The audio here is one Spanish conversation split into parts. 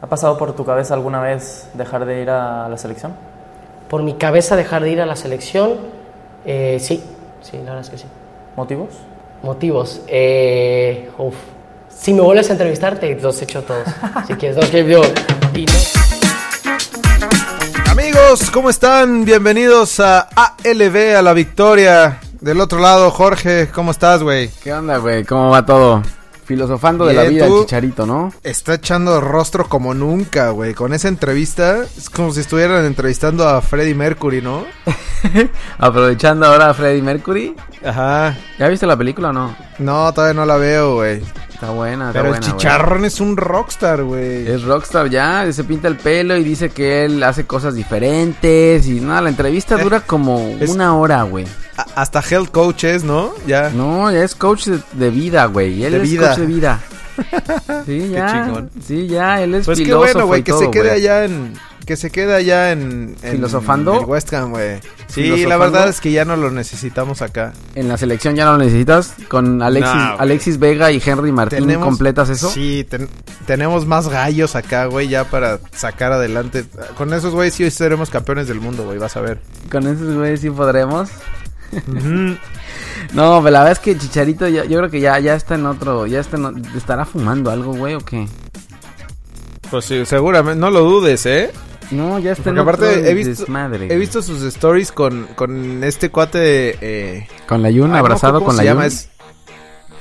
¿Ha pasado por tu cabeza alguna vez dejar de ir a la selección? Por mi cabeza dejar de ir a la selección, eh, sí, sí, la verdad es que sí. ¿Motivos? Motivos, eh, uf. Si me vuelves a entrevistar, te los echo todos. si quieres, no, que yo. y no- Amigos, ¿cómo están? Bienvenidos a ALB, a la victoria. Del otro lado, Jorge, ¿cómo estás, güey? ¿Qué onda, güey? ¿Cómo va todo? Filosofando de la vida el chicharito, ¿no? Está echando rostro como nunca, güey. Con esa entrevista, es como si estuvieran entrevistando a Freddie Mercury, ¿no? Aprovechando ahora a Freddie Mercury. Ajá. ¿Ya viste la película o no? No, todavía no la veo, güey. Está buena, está Pero el buena, chicharrón es un rockstar, güey. Es rockstar ya, se pinta el pelo y dice que él hace cosas diferentes y nada, la entrevista Eh, dura como es- una hora, güey. Hasta health coaches, ¿no? Ya. No, ya es coach de, de vida, güey. Él De es vida. coach de vida. Sí, ya. chingón. Sí, ya, él es Pues qué bueno, güey, que todo, se quede allá en... Que se quede allá en... en ¿Filosofando? el West Ham, güey. Sí, la verdad es que ya no lo necesitamos acá. En la selección ya no lo necesitas. Con Alexis, No, güey. Alexis Vega y Henry Martín completas eso. Sí, ten- tenemos más gallos acá, güey, ya para sacar adelante. Con esos, güey, sí seremos campeones del mundo, güey, vas a ver. Con esos güeyes sí podremos. No, pero la verdad es que Chicharito ya- yo creo que ya, ya está en otro, ya está en estará fumando algo, güey, o qué. Pues sí, seguramente, no lo dudes, ¿eh? No, ya está Porque en otro aparte he visto, desmadre. he visto sus stories con, con este cuate... Eh, con la Yun, no, abrazado ¿cómo con se la llama? Yun. Es,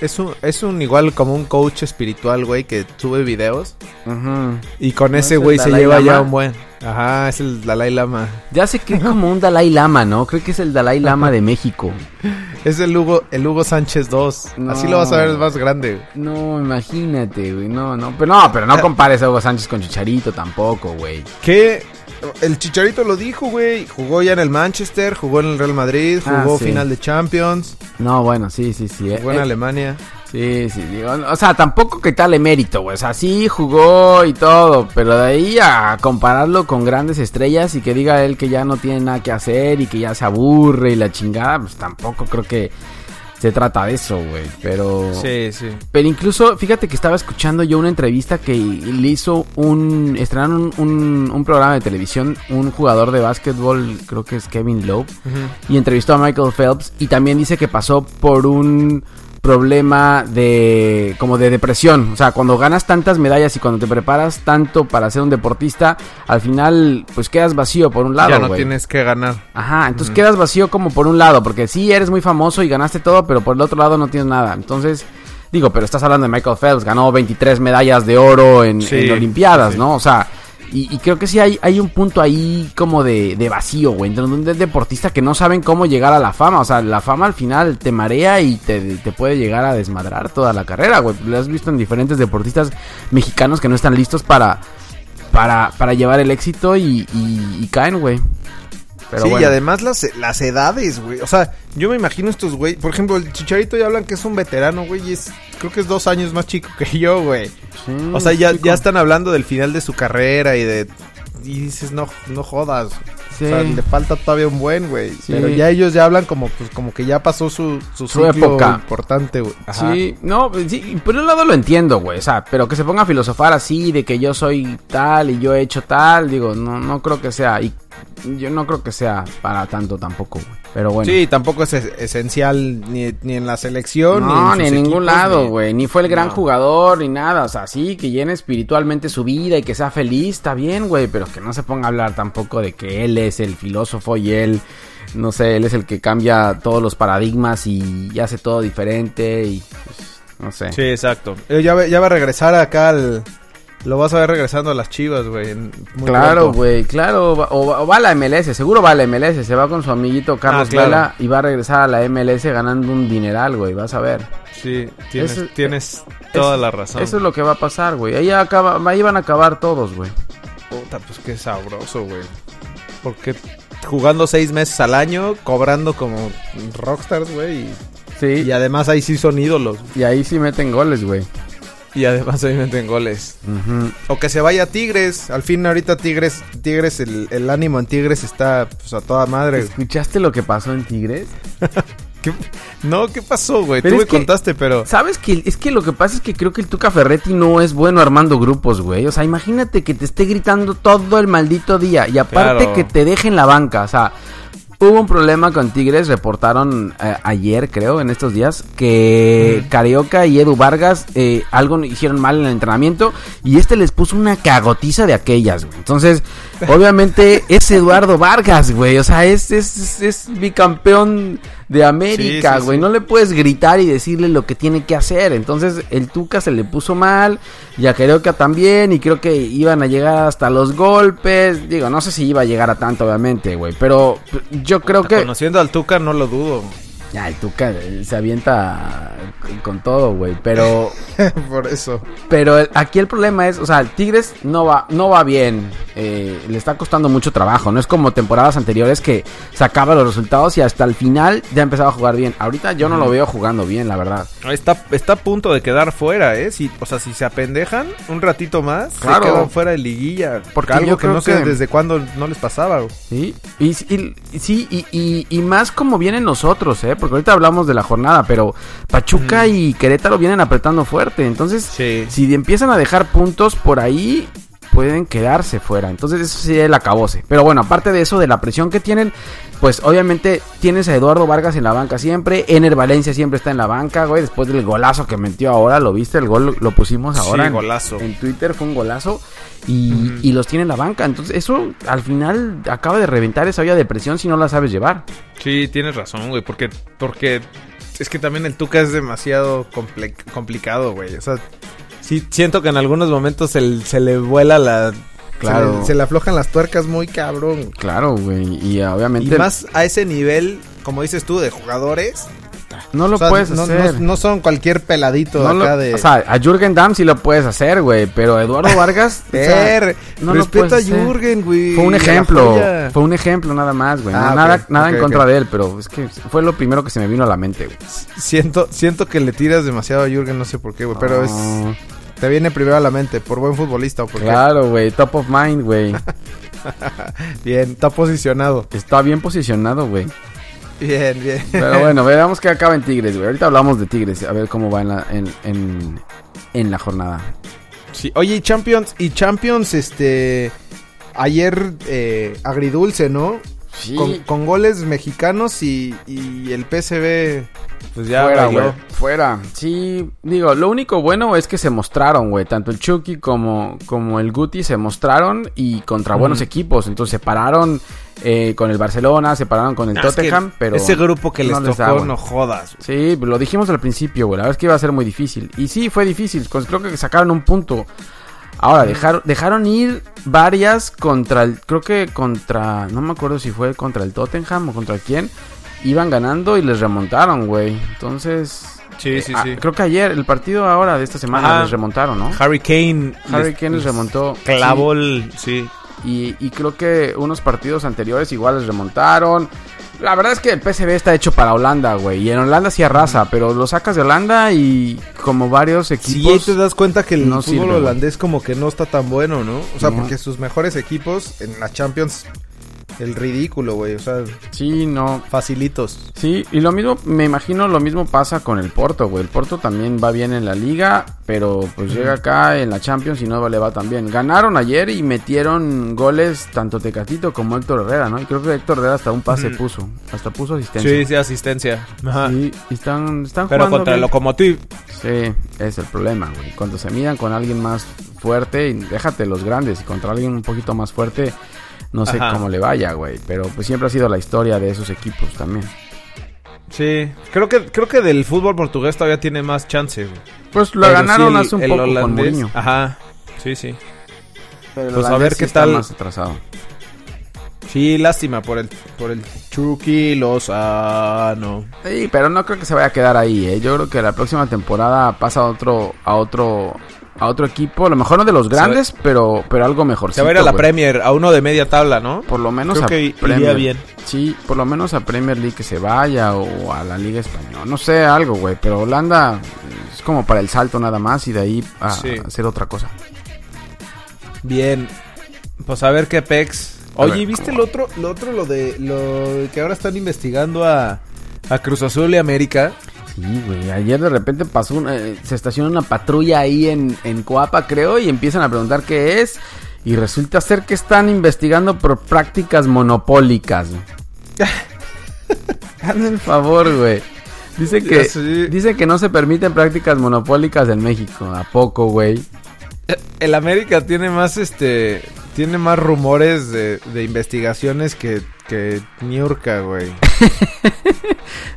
es un, es un igual como un coach espiritual, güey, que sube videos. Ujú. Y con ¿No ese es güey se Dalai lleva ya un buen... Ajá, es el Dalai Lama. Ya sé que es como un Dalai Lama, ¿no? Creo que es el Dalai Lama de México. Es el Hugo, el Hugo Sánchez 2. No. Así lo vas a ver más grande. No, imagínate, güey. No, no, pero no, pero no compares a Hugo Sánchez con Chicharito tampoco, güey. Que el Chicharito lo dijo, güey. Jugó ya en el Manchester, jugó en el Real Madrid, Ah, jugó sí. final de Champions, No, bueno, sí, sí, sí. eh, jugó en eh, Alemania. Sí, sí, digo, o sea, tampoco que tal mérito, güey. O sea, sí jugó y todo, pero de ahí a compararlo con grandes estrellas y que diga él que ya no tiene nada que hacer y que ya se aburre y la chingada, pues tampoco creo que se trata de eso, güey. Pero. Sí, sí. Pero incluso, fíjate que estaba escuchando yo una entrevista que le hizo un. Estrenaron un, un, un programa de televisión, un jugador de básquetbol, creo que es Kevin Lowe, y entrevistó a Michael Phelps y también dice que pasó por un problema de como de depresión, o sea, cuando ganas tantas medallas y cuando te preparas tanto para ser un deportista, al final pues quedas vacío por un lado, ya no tienes que ganar. Ajá, entonces quedas vacío como por un lado, porque sí eres muy famoso y ganaste todo, pero por el otro lado no tienes nada. Entonces, digo, pero estás hablando de Michael Phelps, ganó 23 medallas de oro en, Sí, en Olimpiadas, sí. ¿no? O sea, y, creo que sí hay, hay un punto ahí como de, de vacío, güey, entre un deportista que no saben cómo llegar a la fama. O sea, la fama al final te marea y te, te puede llegar a desmadrar toda la carrera, güey. Lo has visto en diferentes deportistas mexicanos que no están listos para, para, para llevar el éxito y- y caen, güey. Pero sí, y además las, las edades, güey. O sea, yo me imagino estos güey. Por ejemplo, el Chicharito ya hablan que es un veterano, güey. Y es, creo que es dos años más chico que yo, güey. Sí, O sea, ya, chico. ya están hablando del final de su carrera y de... Y dices, no, no jodas. Sí. O sea, le falta todavía un buen, güey. Sí. Pero ya ellos ya hablan como, pues, como que ya pasó su, su, Su ciclo época. importante, güey. Sí, no, pues sí, por un lado lo entiendo, güey, o sea, pero que se ponga a filosofar así de que yo soy tal y yo he hecho tal, digo, no, no creo que sea, y yo no creo que sea para tanto tampoco, güey, pero bueno. Sí, tampoco es es- esencial ni, ni en la selección. No, ni ni en, en sus ningún equipos, lado, ni- güey. Ni fue el gran No. jugador, ni nada. O sea, sí, que llene espiritualmente su vida y que sea feliz, está bien, güey. Pero que no se ponga a hablar tampoco de que él es el filósofo y él, no sé, él es el que cambia todos los paradigmas y, hace todo diferente y, pues, no sé. Sí, exacto. Eh, Ya, va- ya va a regresar acá al... Lo vas a ver regresando a las chivas, güey. Claro, güey, claro. O, va- o va a la MLS, seguro va a la MLS. Se va con su amiguito Carlos Ah, claro. Vela y va a regresar a la MLS ganando un dineral, güey. Vas a ver. Sí, tienes, Eso- tienes toda la razón. Eso es lo que va a pasar, güey. Ahí, acaba, ahí van a acabar todos, güey. Puta, pues qué sabroso, güey. Porque jugando seis meses al año, cobrando como rockstars, güey. Y, Sí. y además ahí sí son ídolos. Y ahí sí meten goles, güey. Y además ahí meten goles. O que se vaya a Tigres. Al fin ahorita Tigres, Tigres, el, el ánimo en Tigres está pues, a toda madre. ¿Escuchaste lo que pasó en Tigres? ¿Qué- No, ¿qué pasó, güey? Tú Pero me que- contaste, pero... ¿Sabes que Es que lo que pasa es que creo que el Tuca Ferretti no es bueno armando grupos, güey. O sea, imagínate que te esté gritando todo el maldito día y aparte Claro. que te deje en la banca. O sea, hubo un problema con Tigres, reportaron eh, ayer, creo, en estos días, que Carioca y Edu Vargas eh, algo hicieron mal en el entrenamiento y este les puso una cagotiza de aquellas, güey. Entonces, obviamente es Eduardo Vargas, güey. O sea, es, es, es- es bicampeón de América, Sí, sí, güey. sí. No le puedes gritar y decirle lo que tiene que hacer. Entonces, el Tuca se le puso mal. Y a Carioca también. Y creo que iban a llegar hasta los golpes. Digo, no sé si iba a llegar a tanto, obviamente, güey. Pero yo creo que. Conociendo al Tuca no lo dudo. Ya, el Tuca eh, se avienta con todo, güey. Pero. Por eso. Pero el- aquí el problema es, o sea, el Tigres no va, no va bien. eh, le está costando mucho trabajo. No es como temporadas anteriores que sacaba los resultados y hasta el final ya empezaba a jugar bien. Ahorita yo no lo veo jugando bien, la verdad. Está, está a punto de quedar fuera, ¿eh? Si, o sea, si se apendejan un ratito más, Claro. se quedan fuera de liguilla. Porque algo yo que no sé que- desde cuándo no les pasaba, güey. Sí, y, y- y- sí, y, y- y más como vienen nosotros, ¿eh? Porque ahorita hablamos de la jornada, pero Pachuca y Querétaro vienen apretando fuerte. Entonces, Sí. si empiezan a dejar puntos por ahí, pueden quedarse fuera. Entonces, eso sería el acabose. Pero bueno, aparte de eso, de la presión que tienen, pues obviamente tienes a Eduardo Vargas en la banca siempre. Ener Valencia siempre está en la banca, güey. Después del golazo que metió ahora, ¿lo viste? El gol lo, pusimos ahora. Sí, en- golazo. En Twitter fue un golazo. Y, y los tiene en la banca. Entonces, eso al final acaba de reventar esa olla de presión si no la sabes llevar. Sí, tienes razón, güey, porque, porque es que también el Tuca es demasiado comple- complicado, güey. O sea, sí siento que en algunos momentos se, se le vuela la... Claro. Se le, se le aflojan las tuercas muy cabrón. Claro, güey. Y Y obviamente más a ese nivel, como dices tú, de jugadores. no lo o sea, puedes no, hacer. no- no son cualquier peladito No lo- acá de... O sea, a Jürgen Damm sí lo puedes hacer, güey. Pero Eduardo Vargas. o sea, no lo respeta a. Jürgen, güey. Fue un ejemplo. Fue un ejemplo nada más, güey. Ah, nada nada en contra de él, pero es que fue lo primero que se me vino a la mente, güey. Siento, siento que le tiras demasiado a Jürgen, no sé por qué, güey. Pero es... Te viene primero a la mente, por buen futbolista o porque... Claro, güey. Top of mind, güey. Bien, está posicionado. Está bien posicionado, güey. Bien, bien. Pero bueno, veamos qué acaba en Tigres, güey. Ahorita hablamos de Tigres, a ver cómo va en la, en, en, en la jornada. Sí, Oye, y Champions, y Champions, este... Ayer eh, agridulce, ¿no? Sí. Con, con goles mexicanos y, y el PSV, pues ya fuera, güey. Fuera. Sí, digo, lo único bueno es que se mostraron, güey. Tanto el Chucky como, como el Guti se mostraron y contra buenos equipos. Entonces se pararon eh, con el Barcelona, se pararon con el Ah, es que Tottenham, pero... Ese grupo que les no les tocó, da, no jodas. Sí, lo dijimos al principio, güey. La verdad es que iba a ser muy difícil. Y sí, fue difícil. creo que sacaron un punto. Ahora, dejaron, dejaron ir varias contra el. Creo que contra. No me acuerdo si fue contra el Tottenham o contra quién. Iban ganando y les remontaron, güey. Entonces. Sí, sí, ah, sí. creo que ayer, el partido ahora de esta semana, Ajá. les remontaron, ¿no? Harry Kane. Harry Kane les remontó. Clavó el... Sí. Y, y creo que unos partidos anteriores igual les remontaron. La verdad es que el PSV está hecho para Holanda, güey. Y en Holanda sí arrasa, pero lo sacas de Holanda y como varios Sí, equipos. ahí te das cuenta que el no fútbol sirve, güey. holandés como que no está tan bueno, ¿no? O sea, No. porque sus mejores equipos en la Champions, el ridículo, güey. O sea, Sí, no. facilitos. Sí, y lo mismo, me imagino lo mismo pasa con el Porto, güey. El Porto también va bien en la liga, pero pues llega acá en la Champions y no le va tan bien. Ganaron ayer y metieron goles tanto Tecatito como Héctor Herrera, ¿no? Y creo que Héctor Herrera hasta un pase puso, hasta puso asistencia. Sí, sí, asistencia. Ajá. Sí, y están, están Pero jugando contra el bien. Lokomotiv. Sí, es el problema, güey. Cuando se midan con alguien más fuerte, y déjate los grandes, y contra alguien un poquito más fuerte, no sé Ajá. cómo le vaya, güey. Pero pues siempre ha sido la historia de esos equipos también. Sí, creo que creo que del fútbol portugués todavía tiene más chance. güey. Pues lo Pero ganaron sí, el- hace un el poco con holandés- Mourinho. Ajá. Sí, sí. Pero Pues a ver sí qué está tal. más atrasado. Sí, lástima por el por el Chucky Lozano. Sí, pero no creo que se vaya a quedar ahí, ¿eh? Yo creo que la próxima temporada pasa a otro, a otro, a otro equipo. A lo mejor no de los grandes, pero, pero algo mejor. Se va a ir a la Premier, a uno de media tabla, ¿no? Por lo menos Creo a que iría Premier. bien. Sí, por lo menos a Premier League que se vaya o a la Liga Española. No sé, algo, güey. Pero Holanda es como para el salto nada más y de ahí a Sí. hacer otra cosa. Bien. Pues a ver qué pex. Oye, ver, ¿viste ¿cómo lo otro, lo otro, lo de lo que ahora están investigando a, a Cruz Azul y América. Sí, güey. Ayer de repente pasó una, eh, se estaciona una patrulla ahí en, en Coapa, creo, y empiezan a preguntar qué es. Y resulta ser que están investigando por prácticas monopólicas. Hazme el favor, güey. Dice que, dice que no se permiten prácticas monopólicas en México. ¿A poco, güey? El América tiene más este tiene más rumores de, de investigaciones que, que Niurka, güey.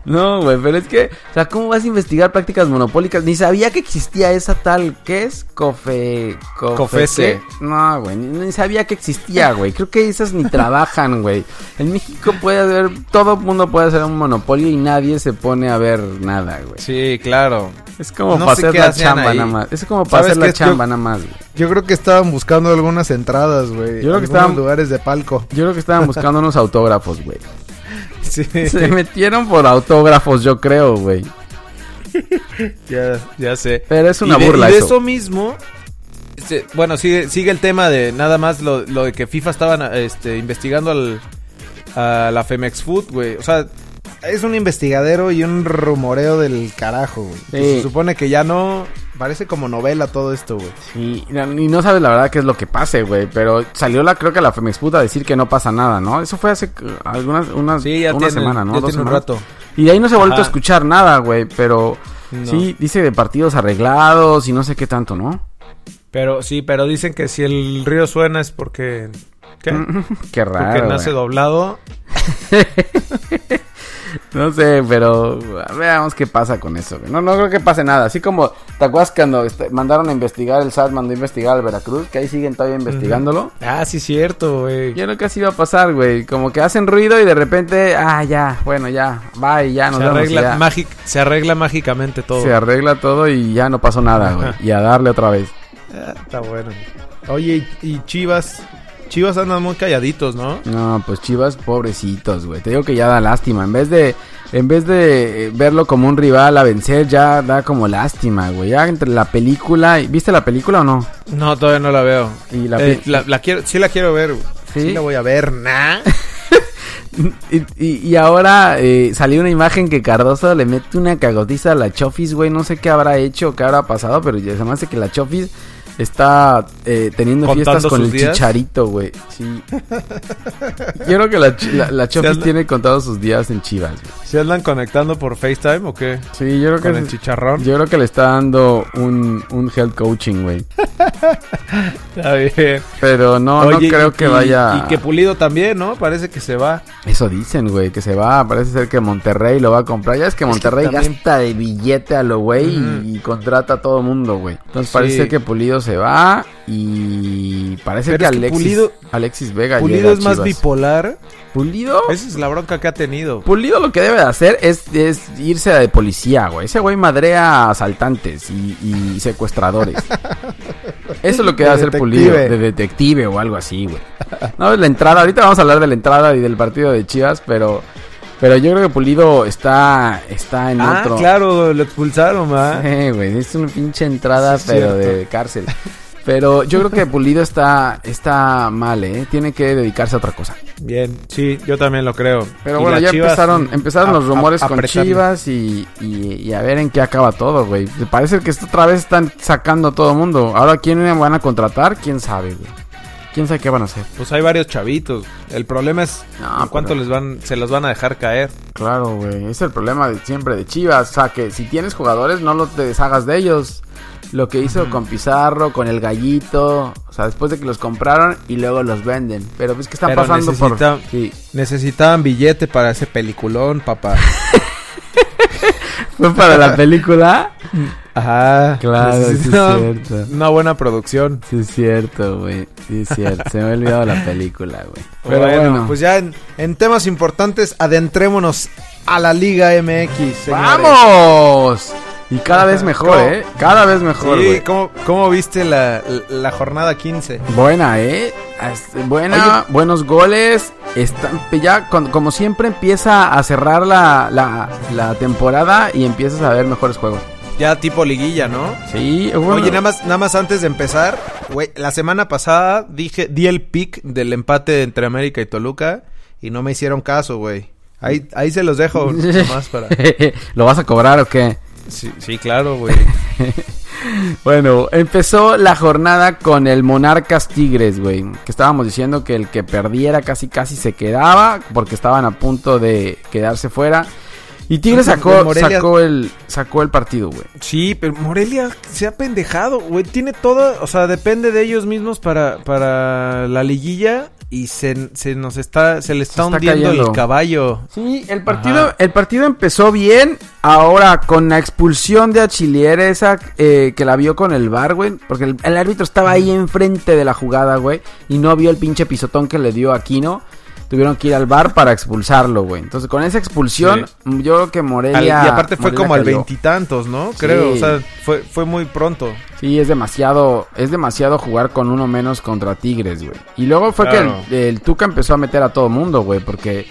No, güey, pero es que, o sea, ¿cómo vas a investigar prácticas monopólicas? Ni sabía que existía esa tal, ¿qué es? Cofe... cofe ¿Cofese? ¿qué? No, güey, ni, sabía que existía, güey. Creo que esas ni trabajan, güey. En México puede haber, todo mundo puede hacer un monopolio y nadie se pone a ver nada, güey. Sí, claro. Es como No para hacer la chamba ahí. nada más. Es como para ¿Sabes hacer la? Yo- chamba nada más, güey. Yo creo que estaban buscando algunas entradas, güey. Yo creo que estaban- lugares de palco. Yo creo que estaban buscando unos autógrafos, güey. Sí. Se metieron por autógrafos, yo creo, güey. ya, ya sé. Pero es una y de, burla y de eso. eso mismo, este, bueno, sigue, sigue el tema de nada más lo, lo de que FIFA estaban este, investigando al, a la Femex Food, güey. O sea, es un investigadero y un rumoreo del carajo, güey. Sí. Se supone que ya no... Parece como novela todo esto, güey. Sí, y no sabes la verdad qué es lo que pase, güey. Pero salió la, creo que la Femexput a decir que no pasa nada, ¿no? Eso fue hace eh, algunas, unas, Sí, ya una tiene, semana, ¿no? ya Dos tiene un rato. Y de ahí no se ha vuelto a escuchar nada, güey. Pero No. sí, dice de partidos arreglados y no sé qué tanto, ¿no? Pero sí, pero dicen que si el río suena es porque... ¿Qué? qué Porque raro. nace güey. doblado. No sé, pero veamos qué pasa con eso. No, no creo que pase nada. Así como, ¿te acuerdas cuando este, mandaron a investigar, el SAT mandó a investigar al Veracruz? Que ahí siguen todavía investigándolo. Ah, sí, cierto, güey. Yo creo que así va a pasar, güey. Como que hacen ruido y de repente, ah, ya, bueno, ya, bye, ya, nos Se y arregla, ya. se arregla mágicamente todo. Se arregla todo y ya no pasó nada, güey. Y a darle otra vez. Ah, está bueno. Oye, y, y Chivas. Chivas andan muy calladitos, ¿no? No, pues Chivas, pobrecitos, güey. Te digo que ya da lástima. En vez de, en vez de eh, verlo como un rival a vencer, ya da como lástima, güey. Ya entre la película, ¿viste la película o no? No, todavía no la veo. Y la, Eh, la, la quiero, sí la quiero ver. güey. ¿Sí? Sí la voy a ver, nah. Y, y- y ahora eh, salió una imagen que Cardoso le mete una cagotiza a la Chofis, güey. No sé qué habrá hecho, qué habrá pasado, pero ya se me hace que la Chofis está eh, teniendo ¿Contando fiestas con el días? chicharito, güey. Sí. Yo creo que la, la, la Chofis anda- tiene contados sus días en Chivas, güey. ¿Se andan conectando por FaceTime o qué? Sí, yo creo Con que el es- chicharrón. yo creo que le está dando un, un health coaching, güey. Está bien. Pero no, Oye, no creo y- que vaya. Y que Pulido también, ¿no? Parece que se va. Eso dicen, güey, que se va. Parece ser que Monterrey lo va a comprar. Ya es que Monterrey también- gasta de billete a lo güey y, y contrata a todo mundo, güey. Entonces Sí. parece ser que Pulido se va y parece Pero que es que Alexis, Pulido- Alexis Vega Pulido es más bipolar. Pulido, Esa es la bronca que ha tenido. Pulido lo que debe de hacer es, es irse de policía, güey. Ese güey madrea a asaltantes y, y secuestradores. Eso es lo que De debe hacer Pulido, de detective o algo así, güey. No, la entrada, ahorita vamos a hablar de la entrada y del partido de Chivas, pero pero yo creo que Pulido está está en Ah, otro. claro, lo expulsaron, ¿va? Sí, güey, es una pinche entrada, Sí, pero cierto. de cárcel. Pero yo creo que Pulido está está mal, ¿eh? Tiene que dedicarse a otra cosa. Bien, sí, yo también lo creo. Pero Y bueno, ya Chivas, empezaron, empezaron a- los rumores a- con apretando. Chivas y, y- y a ver en qué acaba todo, güey. Parece que otra vez están sacando a todo mundo. Ahora, ¿quién van a contratar? ¿Quién sabe, güey? ¿Quién sabe qué van a hacer? Pues hay varios chavitos. El problema es No, en cuánto pero- les van, se los van a dejar caer. Claro, güey. Es el problema de siempre de Chivas. O sea, que si tienes jugadores, no los te deshagas de ellos. Lo que hizo con Pizarro, con el Gallito. O sea, después de que los compraron y luego los venden. Pero pues que están Pero pasando necesita- por... Sí. Necesitaban billete para ese peliculón, papá. ¿Fue para la película? Ajá. Claro, sí es cierto. Una buena producción. Sí es cierto, güey. Sí cierto. Se me ha olvidado la película, güey. Pero bueno, bueno, pues ya en, en temas importantes, adentrémonos a la Liga MX, señores. ¡Vamos! Y cada vez mejor, ¿Cómo? ¿eh? Cada vez mejor, Sí. ¿cómo, cómo viste la, la jornada 15? Buena, ¿eh? Buena, buenos goles. Están, ya, con- como siempre, empieza a cerrar la, la, la temporada y empiezas a ver mejores juegos. Ya tipo liguilla, ¿no? Sí, bueno, Oye, nada más, nada más antes de empezar, güey, la semana pasada dije, di el pick del empate entre América y Toluca y no me hicieron caso, güey. Ahí, ahí se los dejo nomás para... ¿Lo vas a cobrar o qué? Sí, sí claro, güey. Bueno, empezó la jornada con el Monarcas Tigres, güey. Que estábamos diciendo que el que perdiera casi casi se quedaba porque estaban a punto de quedarse fuera. Y Tigres sacó, sacó, el, sacó el partido, güey. Sí, pero Morelia se ha pendejado, güey. Tiene todo, o sea, depende de ellos mismos para, para la liguilla y se, se nos está, se le está, está hundiendo cayendo. el caballo. Sí, el partido, Ajá. el partido empezó bien. Ahora, con la expulsión de Achillier, esa eh, que la vio con el bar, güey. Porque el, el árbitro estaba ahí enfrente de la jugada, güey. Y no vio el pinche pisotón que le dio a Aquino. Tuvieron que ir al bar para expulsarlo, güey. Entonces, con esa expulsión, yo creo que Al- Morelia. y aparte fue Morelia como al veintitantos, ¿no? Creo, o sea, fue, fue muy pronto. Sí, es demasiado, es demasiado jugar con uno menos contra Tigres, güey. Y luego fue Claro. que el, el Tuca empezó a meter a todo mundo, güey, porque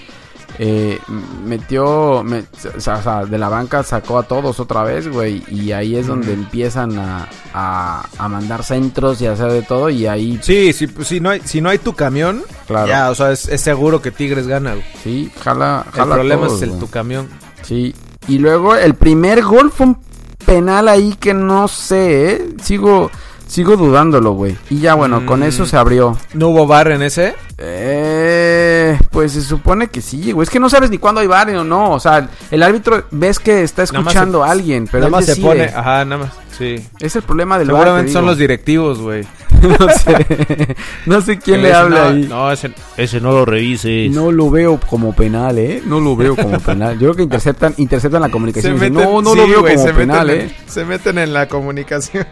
eh, metió, me- o sea, o sea, de la banca sacó a todos otra vez, güey, y ahí es donde empiezan a, a, a mandar centros y a hacer de todo, y ahí, Sí, sí, pues, si no hay, si no hay tu camión, Claro. ya, o sea, es, es seguro que Tigres gana. güey. sí, jala, El jala a problema todos, es el güey. tu camión. Sí, y luego el primer gol fue un penal ahí que no sé, ¿eh? Sigo, sigo dudándolo, güey. Y ya, bueno, con Mm. eso se abrió. ¿No hubo bar en ese? Eh, pues se supone que sí, güey. Es que no sabes ni cuándo hay bar o no. O sea, el árbitro ves que está escuchando se- a alguien, pero Nada más se pone, ajá, nada más, sí. Es el problema del bar. Seguramente te son los directivos, güey. no sé. no sé quién le habla no, ahí. No, ese, ese no lo revises. No lo veo como penal, ¿eh? No lo veo como penal. Yo creo que interceptan, interceptan la comunicación. dicen, no, no sí, lo veo como penal, meten, ¿eh? se meten en la comunicación.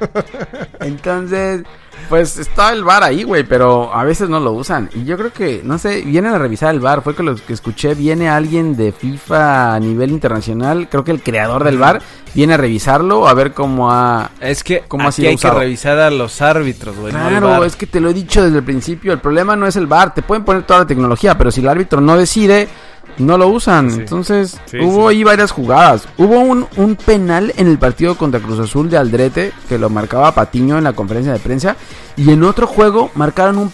Entonces, pues está el bar ahí, güey, pero a veces no lo usan. Y yo creo que, no sé, vienen a revisar el bar. Fue que lo que escuché, viene alguien de FIFA a nivel internacional, creo que el creador del bar, viene a revisarlo, a ver cómo ha... Es que ¿Cómo ha aquí sido hay usado? que revisar a los árbitros, güey. Claro, es que te lo he dicho desde el principio, el problema no es el bar, te pueden poner toda la tecnología, pero si el árbitro no decide, no lo usan. Sí. Entonces, Sí, hubo sí. ahí varias jugadas. Hubo un, un penal en el partido contra Cruz Azul de Aldrete, que lo marcaba Patiño en la conferencia de prensa, y en otro juego marcaron un...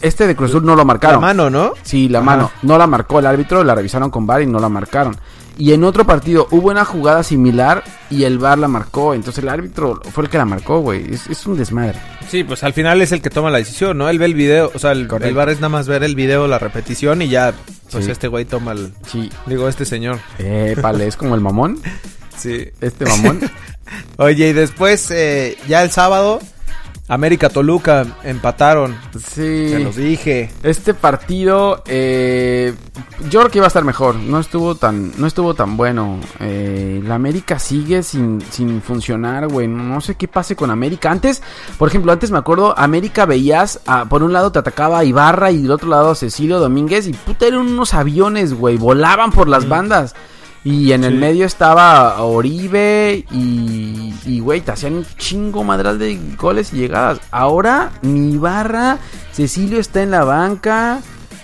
Este de Cruz Azul no lo La marcaron. mano, ¿no? Sí, la Ajá. mano. No la marcó el árbitro, la revisaron con VAR y no la marcaron. Y en otro partido hubo una jugada similar y el VAR la marcó. Entonces el árbitro fue el que la marcó, güey. Es, es un desmadre. Sí, pues al final es el que toma la decisión, ¿no? Él ve el video, o sea, el, el bar es nada más ver el video, la repetición y ya, pues Sí. este güey toma el... Sí. Digo, este señor. Eh, vale, es como el mamón. Sí. Este mamón. Oye, y después, eh, ya el sábado, América Toluca empataron. Sí. Se los dije. Este partido, eh, yo creo que iba a estar mejor. No estuvo tan, no estuvo tan bueno. Eh, la América sigue sin, sin funcionar, güey. No sé qué pase con América. Antes, por ejemplo, antes me acuerdo, América veías, a- por un lado te atacaba Ibarra y del otro lado Cecilio Domínguez y puta eran unos aviones, güey. Volaban por las bandas. Y en el medio estaba Oribe y, y güey, te hacían un chingo madral de goles y llegadas. Ahora, ni Ibarra, Cecilio está en la banca,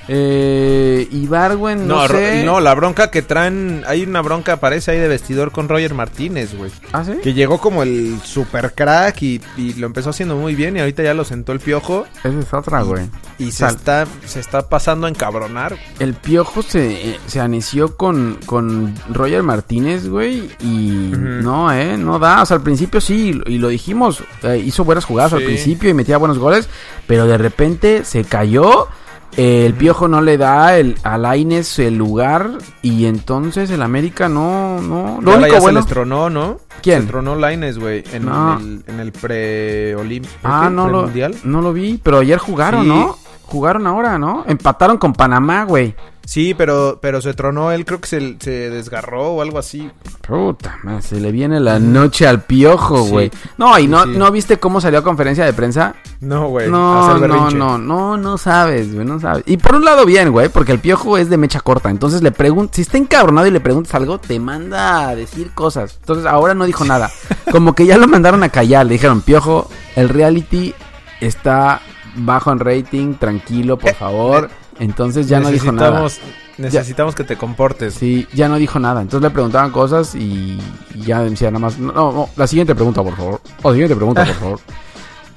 eh, Ibargüen, no, No, sé. no, la bronca que traen, hay una bronca, parece ahí de vestidor con Roger Martínez, güey. ¿Ah, sí? Que llegó como el super crack y, y lo empezó haciendo muy bien y ahorita ya lo sentó el piojo Esa es otra, güey. y se está, se está pasando a encabronar. El piojo se, se aneció con, con Roger Martínez, güey. Y no, eh, no da. O sea, al principio sí, y lo dijimos. eh, hizo buenas jugadas al principio y metía buenos goles. Pero de repente se cayó. El piojo no le da el, a Lainez el lugar. Y entonces el América no, no. Lo único ya bueno. se les tronó, ¿no? ¿Quién? Se tronó Laines, güey, en, No. el, en el pre-olímpico. Ah, no lo, mundial. no lo vi. Pero ayer jugaron, Sí. ¿no? Jugaron ahora, ¿no? Empataron con Panamá, güey. Sí, pero, pero se tronó él, creo que se, se desgarró o algo así. Puta, man, se le viene la noche al piojo, Sí. güey. No, y Sí, no, sí. ¿no viste cómo salió a conferencia de prensa? No, güey. No, no, no, no, no sabes, güey, no sabes. Y por un lado bien, güey, porque el piojo es de mecha corta. Entonces le preguntas, si está encabronado y le preguntas algo, te manda a decir cosas. Entonces ahora no dijo nada. Como que ya lo mandaron a callar. Le dijeron, piojo, el reality está bajo en rating, tranquilo, por favor. Entonces ya no dijo nada. Necesitamos- Necesitamos que te comportes. Sí, ya no dijo nada. Entonces le preguntaban cosas y y ya decía nada más. No, no, no, la siguiente pregunta, por favor. O siguiente pregunta, por favor.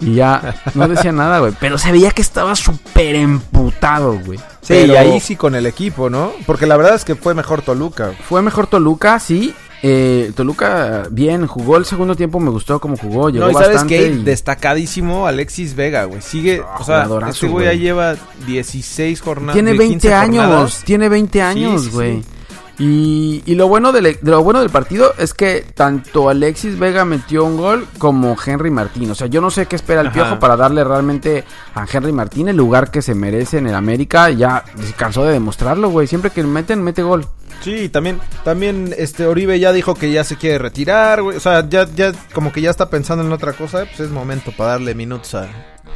Y ya no decía nada, güey. Pero se veía que estaba súper emputado, güey. Sí, Pero y ahí sí con el equipo, ¿no? Porque la verdad es que fue mejor Toluca. Fue mejor Toluca, sí. Eh, Toluca, bien, jugó el segundo tiempo, me gustó cómo jugó. Llegó No, y sabes bastante qué, y- destacadísimo Alexis Vega, güey. Sigue, Ah, o sea, este güey ya lleva 16 jornadas. Tiene de 20 15 años, jornadas. tiene 20 Sí, años, sí, güey. sí. Y, y lo bueno del, de lo bueno del partido es que tanto Alexis Vega metió un gol como Henry Martín. O sea, yo no sé qué espera el Ajá. Piojo para darle realmente a Henry Martín el lugar que se merece en el América. Ya se cansó de demostrarlo, güey. Siempre que meten, mete gol. Sí, también, también este Oribe ya dijo que ya se quiere retirar, güey. O sea, ya, ya como que ya está pensando en otra cosa, pues es momento para darle minutos a,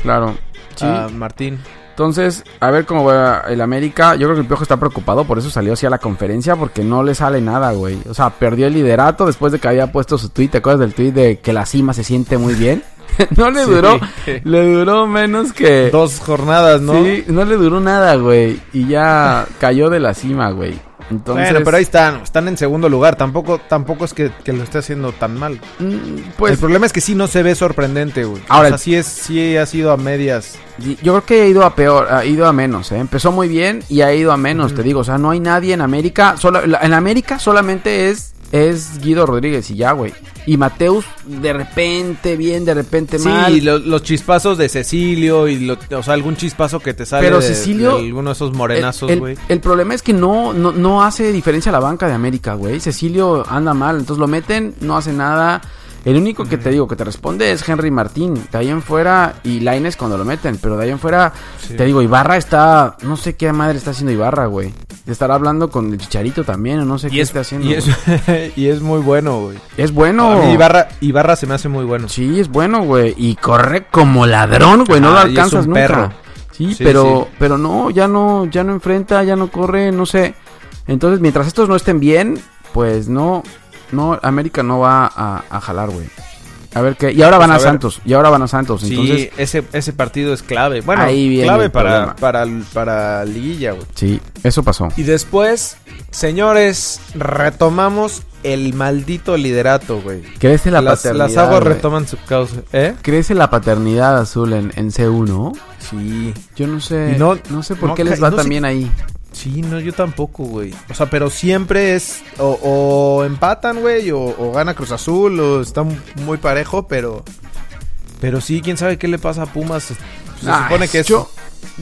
Claro. Sí. a Martín. Entonces, a ver cómo va el América. Yo creo que el Piojo está preocupado, por eso salió así a la conferencia, porque no le sale nada, güey. O sea, perdió el liderato después de que había puesto su tweet. ¿Te acuerdas del tweet de que la cima se siente muy bien? no le Sí. duró, le duró menos que... Dos jornadas, ¿no? Sí, no le duró nada, güey. Y ya cayó de la cima, güey. Entonces, Bueno, pero ahí están, están en segundo lugar. Tampoco, tampoco es que, que lo esté haciendo tan mal. mm, el pues problema es que sí no se ve sorprendente, güey. Ahora- o sea, sí es, sí ha sido a medias. Yo creo que ha ido a peor, ha ido a menos, ¿eh? Empezó muy bien y ha ido a menos, te digo. O sea, no hay nadie en América. Solo, en América solamente es, es Guido Rodríguez y ya, güey. Y Mateus, de repente bien, de repente mal. Sí, lo- los chispazos de Cecilio y lo- o sea, algún chispazo que te sale Pero de, Cecilio- de alguno de esos morenazos, el, güey. el problema es que no, no, no hace diferencia la banca de América, güey. Cecilio anda mal, entonces lo meten, no hace nada. El único que te digo que te responde es Henry Martín. De ahí en fuera, y Laines cuando lo meten. Pero de ahí en fuera, Sí. te digo, Ibarra está. No sé qué madre está haciendo Ibarra, güey. Estará hablando con el chicharito también, o no sé Y qué es, está haciendo. y, es, güey. y es muy bueno, güey. Es bueno. A mí Ibarra, Ibarra se me hace muy bueno. Sí, es bueno, güey. Y corre como ladrón, güey. No lo alcanzas un nunca. perro. Sí, Sí, pero, sí. pero no, ya no, ya no enfrenta, ya no corre, no sé. Entonces, mientras estos no estén bien, pues no, no, América no va a, a jalar, güey. A ver qué. Y ahora van Pues a, a. Santos. Y ahora van a Santos. Sí, Entonces, ese, ese partido es clave. Bueno, Ahí viene clave para, para, para Liguilla, güey. sí, eso pasó. Y después, señores, retomamos el maldito liderato, güey. Crece la Las, paternidad. las aguas retoman su causa. ¿Eh? Crece la paternidad azul en, en C1. Sí. Yo no sé. No- No, sé por no qué les va no sé- también ahí. Sí, no, yo tampoco, güey. O sea, pero siempre es o, o empatan, güey, o, o gana Cruz Azul, o está muy parejo, pero... Pero sí, quién sabe qué le pasa a Pumas. Se Ah, supone que es... yo,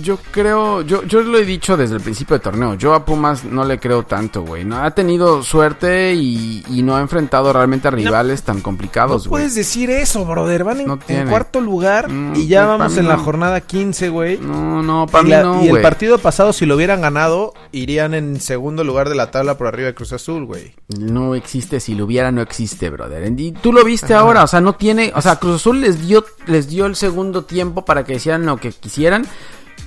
yo creo, yo, yo lo he dicho desde el principio del torneo. Yo a Pumas no le creo tanto, güey. No ha tenido suerte y, y no ha enfrentado realmente a rivales tan No complicados, güey. puedes decir eso, brother. Van en, No cuarto lugar y ya vamos en la no. jornada 15, güey. No, no, para mí la- no, y el partido pasado, si lo hubieran ganado, irían en segundo lugar de la tabla por arriba de Cruz Azul, güey. No existe, si lo hubiera, no existe, brother. Y tú lo viste ahora, o sea, no tiene, o sea, Cruz Azul les dio, les dio el segundo tiempo para que hicieran lo que quisieran.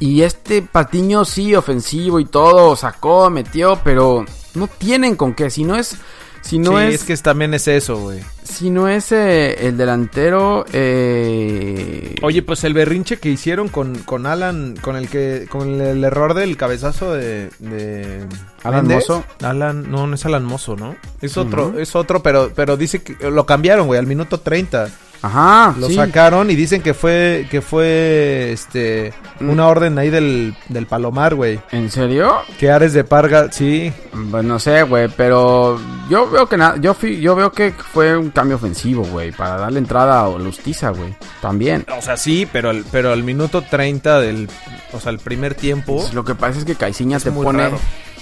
Y este Patiño sí, ofensivo y todo, sacó, metió, pero no tienen con qué. Si no es, si no sí, es, es que también es eso, güey. si no es eh, el delantero, eh... Oye, pues el berrinche que hicieron con, con Alan, con el que, con el, error del cabezazo de, de Alan Méndez. Mozo. Alan, no, no es Alan Mozo, ¿no? Es otro, es otro, pero, pero dice que lo cambiaron, güey, al minuto 30. Ajá, Lo sí. sacaron y dicen que fue, que fue, este, Mm. una orden ahí del, del Palomar, güey. ¿En serio? Que Ares de Parga, sí. Pues no sé, güey, pero yo veo que nada, yo fui- yo veo que fue un cambio ofensivo, güey, para darle entrada a Lustiza, güey. También. O sea, sí, pero, el- pero al minuto 30 del, o sea, el primer tiempo. Pues lo que pasa es que Caiciña te pone raro.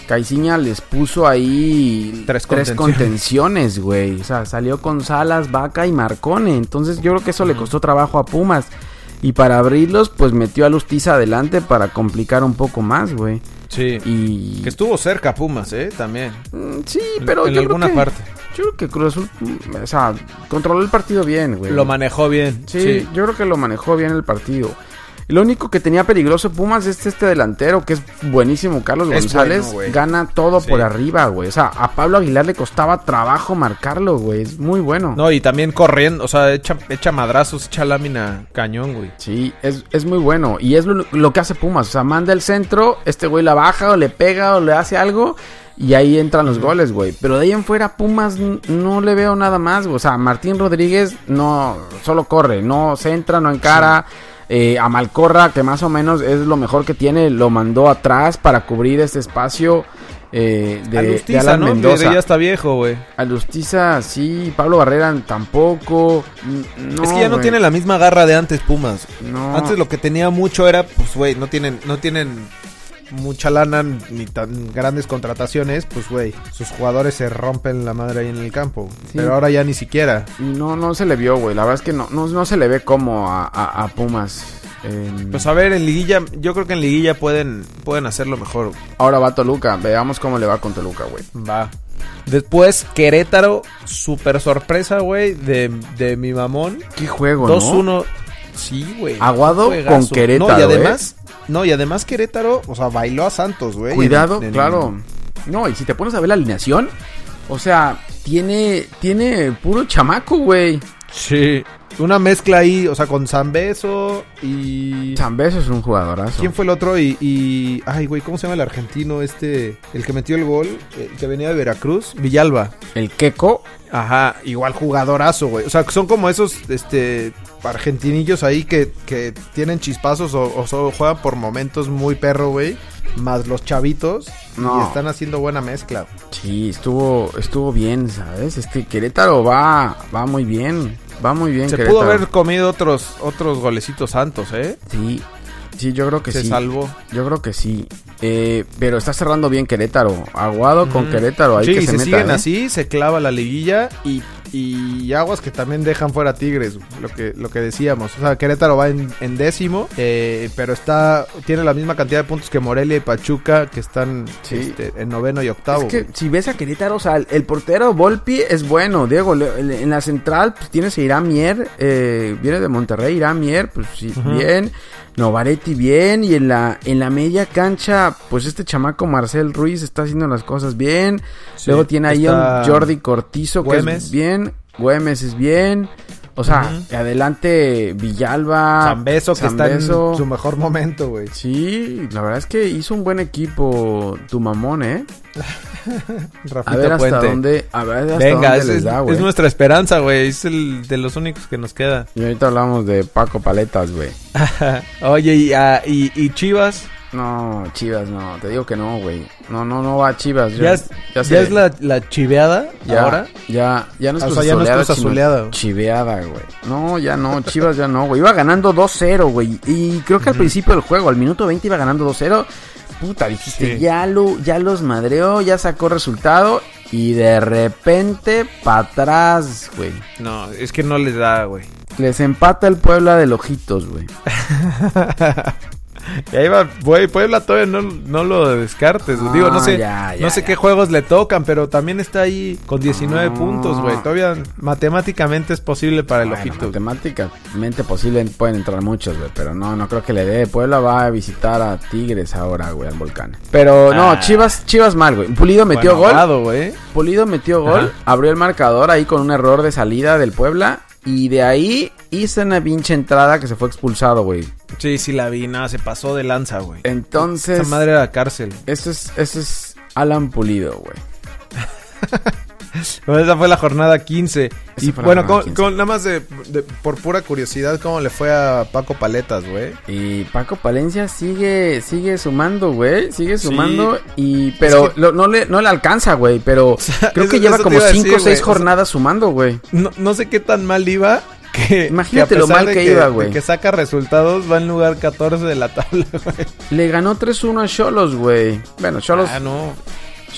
Caiciña les puso ahí Tres tres, contenciones. güey. O sea, salió con Salas, Vaca y Marcone. Entonces yo creo que eso le costó trabajo a Pumas. Y para abrirlos, pues metió a Lustiza adelante para complicar un poco más, güey. Sí. Y... Que estuvo cerca Pumas, ¿eh? También. Mm, Sí, pero en yo alguna creo que, parte. Yo creo que Cruz Azul, o sea, controló el partido bien, güey. Lo manejó bien. Sí, yo creo que lo manejó bien el partido. Lo único que tenía peligroso Pumas es este delantero, que es buenísimo, Carlos Es González. bueno, gana todo Sí. por arriba, güey. O sea, a Pablo Aguilar le costaba trabajo marcarlo, güey. Es muy bueno. No, y también corriendo, o sea, echa, echa madrazos, echa lámina cañón, güey. Sí, es, es muy bueno. Y es lo, lo que hace Pumas. O sea, manda el centro, este güey la baja o le pega o le hace algo. Y ahí entran los goles, güey. Pero de ahí en fuera, Pumas no le veo nada más. güey. O sea, Martín Rodríguez no solo corre, no centra, no encara. Eh, a Malcorra, que más o menos es lo mejor que tiene, lo mandó atrás para cubrir este espacio eh, de, de Alustiza, Alan ¿no? Mendoza. Ya está viejo, güey. Alustiza, sí. Pablo Barrera tampoco. No, es que ya no tiene la misma garra de antes Pumas. No. Antes lo que tenía mucho era, pues, güey, no tienen, no tienen mucha lana ni tan grandes contrataciones, pues, güey, sus jugadores se rompen la madre ahí en el campo. Sí. Pero ahora ya ni siquiera. Y no, no se le vio, güey. La verdad es que no, no, no se le ve como a, a- a Pumas. en- Pues a ver, en liguilla, yo creo que en liguilla pueden, pueden hacerlo mejor. Ahora va Toluca. Veamos cómo le va con Toluca, güey. Va. Después, Querétaro, super sorpresa, güey, de, de mi mamón. Qué juego, ¿no? 2-1. Sí, güey. Aguado con Querétaro, No, y además, no, y además Querétaro, o sea, bailó a Santos, güey. Cuidado, en- en- claro. No, y si te pones a ver la alineación, o sea, tiene, tiene puro chamaco, güey. Sí. Una mezcla ahí, o sea, con Zambeso y... Zambeso es un jugadorazo. ¿Quién fue el otro? Y, y- Ay, güey, ¿cómo se llama el argentino este? El que metió el gol, el que venía de Veracruz. Villalba. El Queco. Ajá, igual jugadorazo, güey. O sea, son como esos, este, argentinillos ahí que, que tienen chispazos o, o solo juegan por momentos muy perro, güey. Más los chavitos. No. Y están haciendo buena mezcla. Sí, estuvo, estuvo bien, ¿sabes? Este Querétaro va, va muy bien. Va muy bien, Se Querétaro. pudo haber comido otros, otros golecitos santos, ¿eh? Sí, sí, yo creo que Se sí. salvó. Yo creo que sí. Eh, pero está cerrando bien Querétaro. Aguado con. Querétaro. Ahí sí, que y se, se, meta, siguen ¿eh? así, se clava la liguilla y, y aguas que también dejan fuera Tigres, lo que, lo que decíamos. O sea, Querétaro va en, en décimo, eh, pero está tiene la misma cantidad de puntos que Morelia y Pachuca, que están Sí. este, en noveno y octavo. Es que güey. si ves a Querétaro, o sea, el, el portero Volpi es bueno. Diego, le- en la central pues, tienes a Irán Mier, eh, viene de Monterrey, Irán Mier, pues sí, bien. Novaretti bien. Y en la, en la media cancha, pues este chamaco Marcel Ruiz está haciendo las cosas bien. Sí, Luego tiene ahí a un Jordi Cortizo que es bien. Güemes es bien. O sea, adelante Villalba. Zambeso, que está en su mejor momento, güey. Sí, la verdad es que hizo un buen equipo tu mamón, ¿eh? A ver hasta Puente. dónde, a ver hasta Venga, dónde es, les es- da, güey. es nuestra esperanza, güey. Es el de los únicos que nos queda. Y ahorita hablamos de Paco Paletas, güey. Oye, y, ah, y, y Chivas, No, Chivas, no, te digo que no, güey. No, no, no va a Chivas. yo- ya, es, ya es la, la chiveada Ya, ahora. Ya, ya no es O sea, ya no es Azuleada. Chiveada, güey. No, ya no, Chivas ya no, güey. Iba ganando 2-0, güey. Y creo que al principio del juego, al minuto 20 iba ganando 2-0. Puta, dijiste, Sí. ya, lo, ya los madreó, ya sacó resultado. Y de repente, para atrás, güey. No, es que no les da, güey. Les empata el Puebla de Ojitos, güey. Y ahí va, güey, Puebla todavía no, no lo descartes. No, Digo, no sé, ya, ya, no sé ya. qué juegos le tocan, pero también está ahí con 19 No. puntos, güey. Todavía matemáticamente es posible para el Bueno, ojito. matemáticamente posible pueden entrar muchos, güey, pero no, no creo que le dé. Puebla va a visitar a Tigres ahora, güey, al volcán. Pero no, Ah. Chivas, Chivas mal, güey. Pulido metió Bueno, gol. Pulido metió gol, Ajá. abrió el marcador ahí con un error de salida del Puebla. Y de ahí hizo una pinche entrada que se fue expulsado, güey. Sí, sí la vi, nada, se pasó de lanza, güey. Entonces, Esa madre era cárcel. ese es, ese es Alan Pulido, güey. Bueno, esa fue la jornada 15. Esa y bueno, con- 15. con- nada más de, de- por pura curiosidad, ¿cómo le fue a Paco Paletas, güey? Y Paco Palencia sigue, sigue sumando, güey. Sigue Sí. sumando. Y, pero Es que- lo- no, le, no le alcanza, güey. Pero creo eso- que lleva como iba a 5 decir, o 6 güey. O sea- jornadas sumando, güey. No, no sé qué tan mal iba. Que, Imagínate que a lo mal de que iba, güey. Que saca resultados, va en lugar 14 de la tabla, güey. Le ganó 3-1 a Cholos, güey. Bueno, Cholos, Ah, no.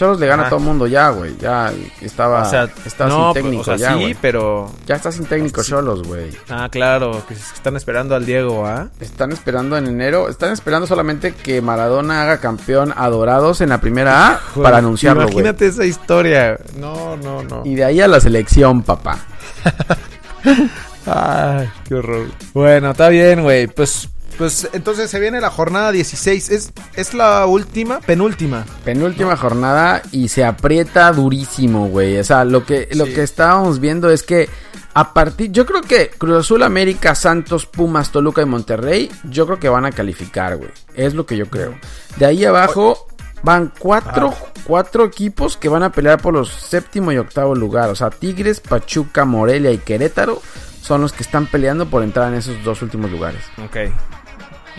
Cholos le gana Ah. a todo el mundo ya, güey. Ya estaba, O sea, estaba no, sin técnico o sea, ya, sí, güey. pero... Ya está sin técnico. Cholos, güey. Ah, claro, que están esperando al Diego, ¿ah? Están esperando en enero. Están esperando solamente que Maradona haga campeón a Dorados en la primera A para anunciarlo, güey. Imagínate esa historia. No, no, no. Y de ahí a la selección, papá. Ay, qué horror. Bueno, está bien, güey. Pues, pues entonces se viene la jornada 16. Es, es la última, penúltima. Penúltima jornada y se aprieta durísimo, güey. O sea, lo que, lo Sí. que estábamos viendo es que a partir, yo creo que Cruz Azul, América, Santos, Pumas, Toluca y Monterrey, yo creo que van a calificar, güey. Es lo que yo creo. De ahí abajo, van cuatro, cuatro equipos que van a pelear por los séptimo y octavo lugar. O sea, Tigres, Pachuca, Morelia y Querétaro son los que están peleando por entrar en esos dos últimos lugares. Ok.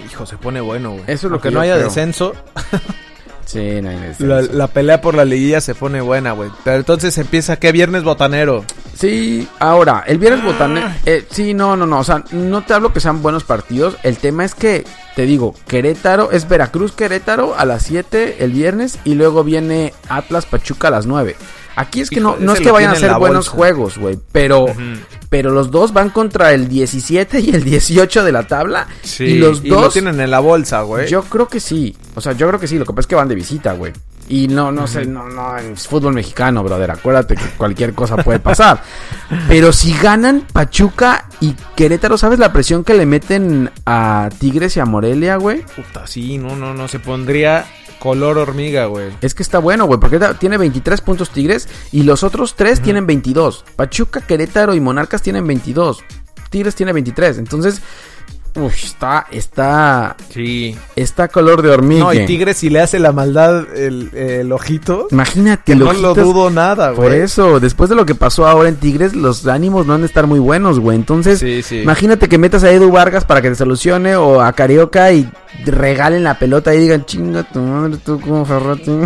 Hijo, se pone bueno, güey. Eso es lo Aunque que no haya creo. descenso, Sí, no hay descenso. la, la pelea por la liguilla se pone buena, güey. Pero entonces empieza, ¿qué viernes botanero? Sí, ahora, el viernes botanero. Eh, sí, no, no, no. O sea, no te hablo que sean buenos partidos. El tema es que, te digo, Querétaro, es Veracruz Querétaro a las 7 el viernes y luego viene Atlas Pachuca a las 9. Aquí es que no, no es que vayan a ser buenos bolsa. juegos, güey. Pero, pero los dos van contra el 17 y el 18 de la tabla. y los lo dos. tienen en la bolsa, güey. Yo creo que sí. O sea, yo creo que sí. Lo que pasa es que van de visita, güey. Y no, no sé, no, no, es fútbol mexicano, brother. Acuérdate que cualquier cosa puede pasar. Pero si ganan Pachuca y Querétaro, ¿sabes la presión que le meten a Tigres y a Morelia, güey? Puta, sí, no, no, no. Se pondría color hormiga, güey. Es que está bueno, güey, porque tiene 23 puntos Tigres y los otros tres tienen 22. Pachuca, Querétaro y Monarcas tienen 22. Tigres tiene 23. Entonces, uf, está, está, Sí. está color de hormiga. No, y Tigres si le hace la maldad el, el ojito. Imagínate, Que el no lo dudo nada, Por güey. eso, después de lo que pasó ahora en Tigres, los ánimos no han de estar muy buenos, güey. Entonces, Sí, sí. imagínate que metas a Edu Vargas para que te solucione o a Carioca y regalen la pelota y digan, chinga tu madre, tú como Ferrati.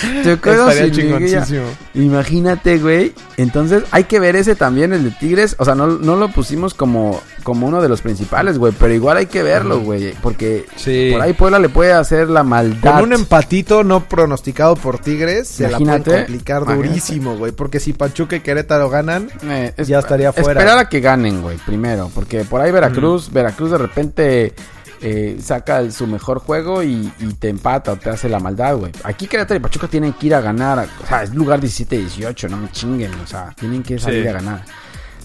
Sin liguilla. chingoncísimo. Imagínate, güey. Entonces, hay que ver ese también, el de Tigres. O sea, no, no lo pusimos como, como uno de los principales, güey. Pero igual hay que verlo, güey. Porque Sí. por ahí Puebla le puede hacer la maldad. Con un empatito no pronosticado por Tigres, se la Imagínate, puede complicar imagínate. durísimo, güey. Porque si Pachuca y Querétaro ganan, Eh, es- Ya estaría fuera. Esperar a que ganen, güey, primero. Porque por ahí Veracruz, Veracruz de repente eh, saca su mejor juego y, y te empata o te hace la maldad, güey. Aquí Querétaro y Pachuca tienen que ir a ganar. O sea, es lugar 17-18, no me chinguen. O sea, tienen que salir Sí. a ganar.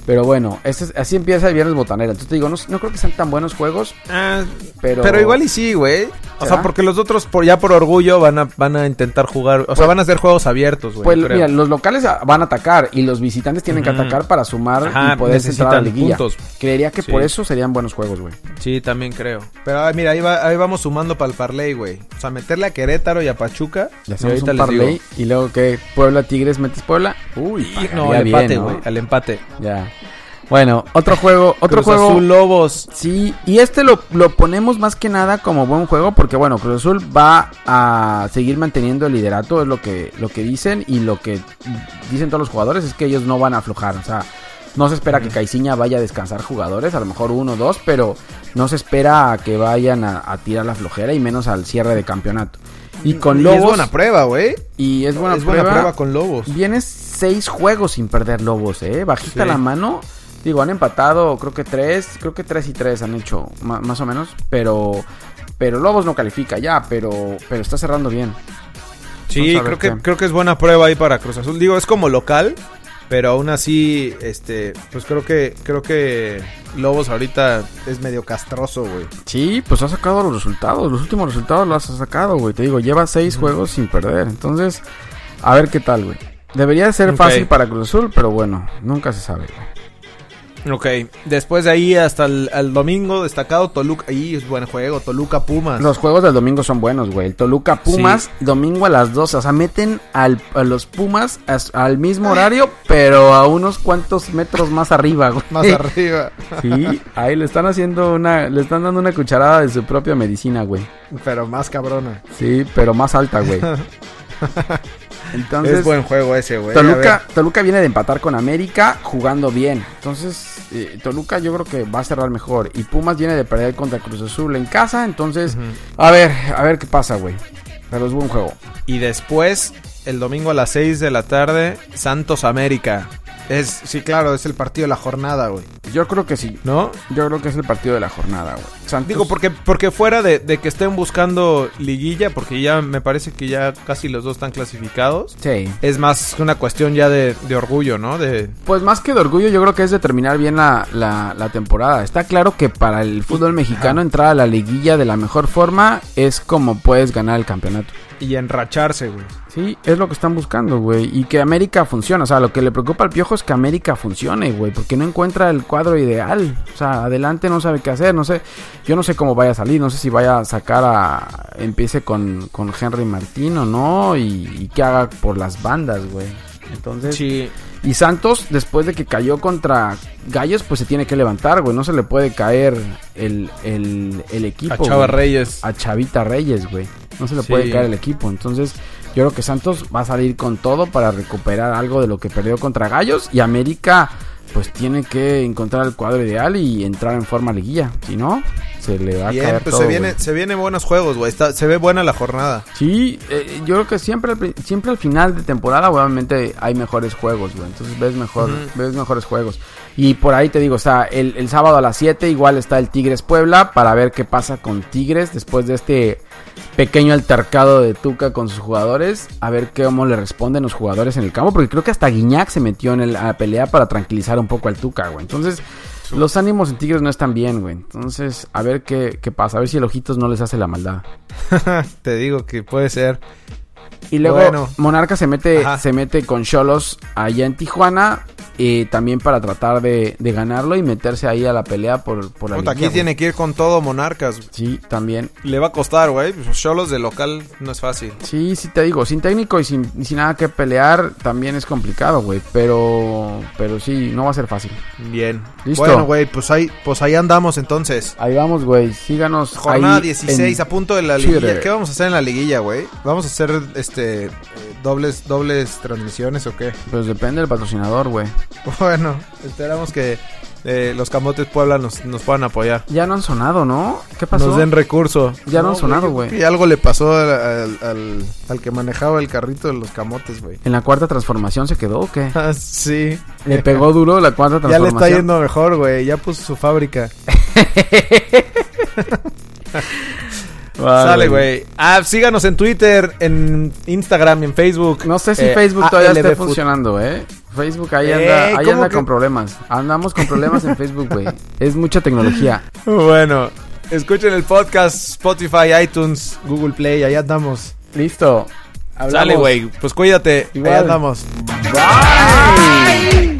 Pero bueno, ese es- así empieza el viernes botanera. Entonces te digo, no, no creo que sean tan buenos juegos, ah, pero... pero... igual y sí, güey. O sea, porque los otros por ya por orgullo van a van a intentar jugar, o sea, van a hacer juegos abiertos, güey. Pues creo. mira, los locales van a atacar y los visitantes tienen que atacar para sumar Ajá, y poder entrar a la liguilla. puntos. Creería que Sí. por eso serían buenos juegos, güey. Sí, también creo. Pero ay, mira, ahí, va- ahí vamos sumando para el parlay, güey. O sea, meterle a Querétaro y a Pachuca. Ya y hacemos ahorita un parlay y luego que Puebla Tigres metes Puebla. Uy, Y- no, al empate, ¿no? güey, al empate. Ya. Bueno, otro juego, otro Cruz juego. Azul Lobos. Sí, y este lo, lo ponemos más que nada como buen juego porque bueno, Cruz Azul va a seguir manteniendo el liderato, es lo que lo que dicen y lo que dicen todos los jugadores es que ellos no van a aflojar, o sea, no se espera que Caiciña vaya a descansar jugadores, a lo mejor uno o dos, pero no se espera a que vayan a, a tirar la flojera y menos al cierre de campeonato. Y con Y Lobos es buena prueba, güey. y es buena es buena prueba, prueba con Lobos. Vienes seis juegos sin perder Lobos, ¿eh? Bajita Sí. la mano. Digo, han empatado, creo que tres, creo que tres y tres han hecho, ma- más o menos. Pero, pero Lobos no califica ya, pero, pero está cerrando bien. Sí, creo que, qué. creo que es buena prueba ahí para Cruz Azul. Digo, es como local, pero aún así, este, pues creo que, creo que Lobos ahorita es medio castroso, güey. Sí, pues ha sacado los resultados. Los últimos resultados los ha sacado, güey. Te digo, lleva seis juegos sin perder. Entonces, a ver qué tal, güey. Debería de ser fácil para Cruz Azul, pero bueno, nunca se sabe. güey. Ok, después de ahí hasta el, al domingo destacado Toluca, ahí es buen juego, Toluca Pumas. Los juegos del domingo son buenos, güey. El Toluca Pumas, domingo a las 12. O sea, meten al, a los Pumas as- al mismo horario, pero a unos cuantos metros más arriba, güey. Más arriba. Sí, ahí le están haciendo una, le están dando una cucharada de su propia medicina, güey. Pero más cabrona. Sí, pero más alta, güey. Entonces, es buen juego ese, güey. Toluca, Toluca viene de empatar con América jugando bien. Entonces, eh, Toluca yo creo que va a cerrar mejor. Y Pumas viene de perder contra Cruz Azul en casa. Entonces, a ver, a ver qué pasa, güey. Pero es buen juego. Y después, el domingo a las 6 de la tarde, Santos América. Es, sí, claro, es el partido de la jornada, güey. Yo creo que sí. ¿No? Yo creo que es el partido de la jornada, güey. Santos- Digo, porque, porque fuera de, de que estén buscando liguilla, porque ya me parece que ya casi los dos están clasificados, Sí. es más una cuestión ya de, de orgullo, ¿no? De, Pues más que de orgullo, yo creo que es de terminar bien la, la, la temporada. Está claro que para el fútbol mexicano entrar a la liguilla de la mejor forma es como puedes ganar el campeonato. Y enracharse, güey. Sí, es lo que están buscando, güey. Y que América funcione. O sea, lo que le preocupa al piojo es que América funcione, güey. Porque no encuentra el cuadro ideal. O sea, adelante no sabe qué hacer, no sé. Yo no sé cómo vaya a salir, no sé si vaya a sacar a... Empiece con, con Henry Martín o no y, y que haga por las bandas, güey. Entonces... Sí. Y Santos, después de que cayó contra Gallos, pues se tiene que levantar, güey. No se le puede caer el, el, el equipo. A Chava güey. Reyes. A Chavita Reyes, güey. No se le Sí. puede caer el equipo. Entonces, yo creo que Santos va a salir con todo para recuperar algo de lo que perdió contra Gallos. Y América, pues tiene que encontrar el cuadro ideal y entrar en forma liguilla. Si no, se le va a Bien, caer pues todo, se viene, se vienen buenos juegos, güey. Se ve buena la jornada. Sí, eh, yo creo que siempre siempre al final de temporada obviamente hay mejores juegos, güey. Entonces ves mejor, ves mejores juegos. Y por ahí te digo, está el, el sábado a las 7 igual está el Tigres Puebla para ver qué pasa con Tigres después de este pequeño altercado de Tuca con sus jugadores, a ver cómo le responden los jugadores en el campo, porque creo que hasta Guiñac se metió en el- a la pelea para tranquilizar un poco al Tuca, güey. Entonces, los ánimos en Tigres no están bien, güey. Entonces, a ver qué, qué pasa, a ver si el Ojitos no les hace la maldad. Te digo que puede ser. Y luego Bueno. Monarca se mete, Ajá. se mete con Cholos allá en Tijuana. eh, también para tratar de, de ganarlo y meterse ahí a la pelea por, por la Puta, aquí güey. tiene que ir con todo Monarcas. Sí, también. Le va a costar, güey. Cholos de local no es fácil. Sí, sí te digo, sin técnico y sin, y sin nada que pelear también es complicado, güey. Pero, pero sí, no va a ser fácil. Bien. Listo. Bueno, güey, pues ahí, pues ahí andamos entonces. Ahí vamos, güey. Síganos. Jornada ahí 16, en- a punto de la Twitter. liguilla. ¿Qué vamos a hacer en la liguilla, güey? ¿Vamos a hacer este eh, dobles dobles transmisiones o qué? Pues depende del patrocinador, güey. Bueno, esperamos que eh, los Camotes Puebla nos, nos puedan apoyar. Ya no han sonado, ¿no? ¿Qué pasó? Nos den recurso. Ya no han sonado, güey. que algo le pasó al, al- al- al que manejaba el carrito de los camotes, güey. ¿En la cuarta transformación se quedó o qué? Ah, sí. Le pegó duro la cuarta Ya le transformación. está yendo mejor, güey. Ya puso su fábrica. Vale. Sale, güey. Ah, síganos en Twitter, en Instagram, en Facebook. No sé si Eh, Facebook todavía ALB esté funcionando, ¿eh? Facebook ahí Eh, anda, ahí ¿cómo anda que? con problemas. Andamos con problemas en Facebook, güey. Es mucha tecnología. Bueno, escuchen el podcast, Spotify, iTunes, Google Play, ahí andamos. Listo. Hablamos. Sale, güey. Pues cuídate. Igual. Ahí andamos. Bye.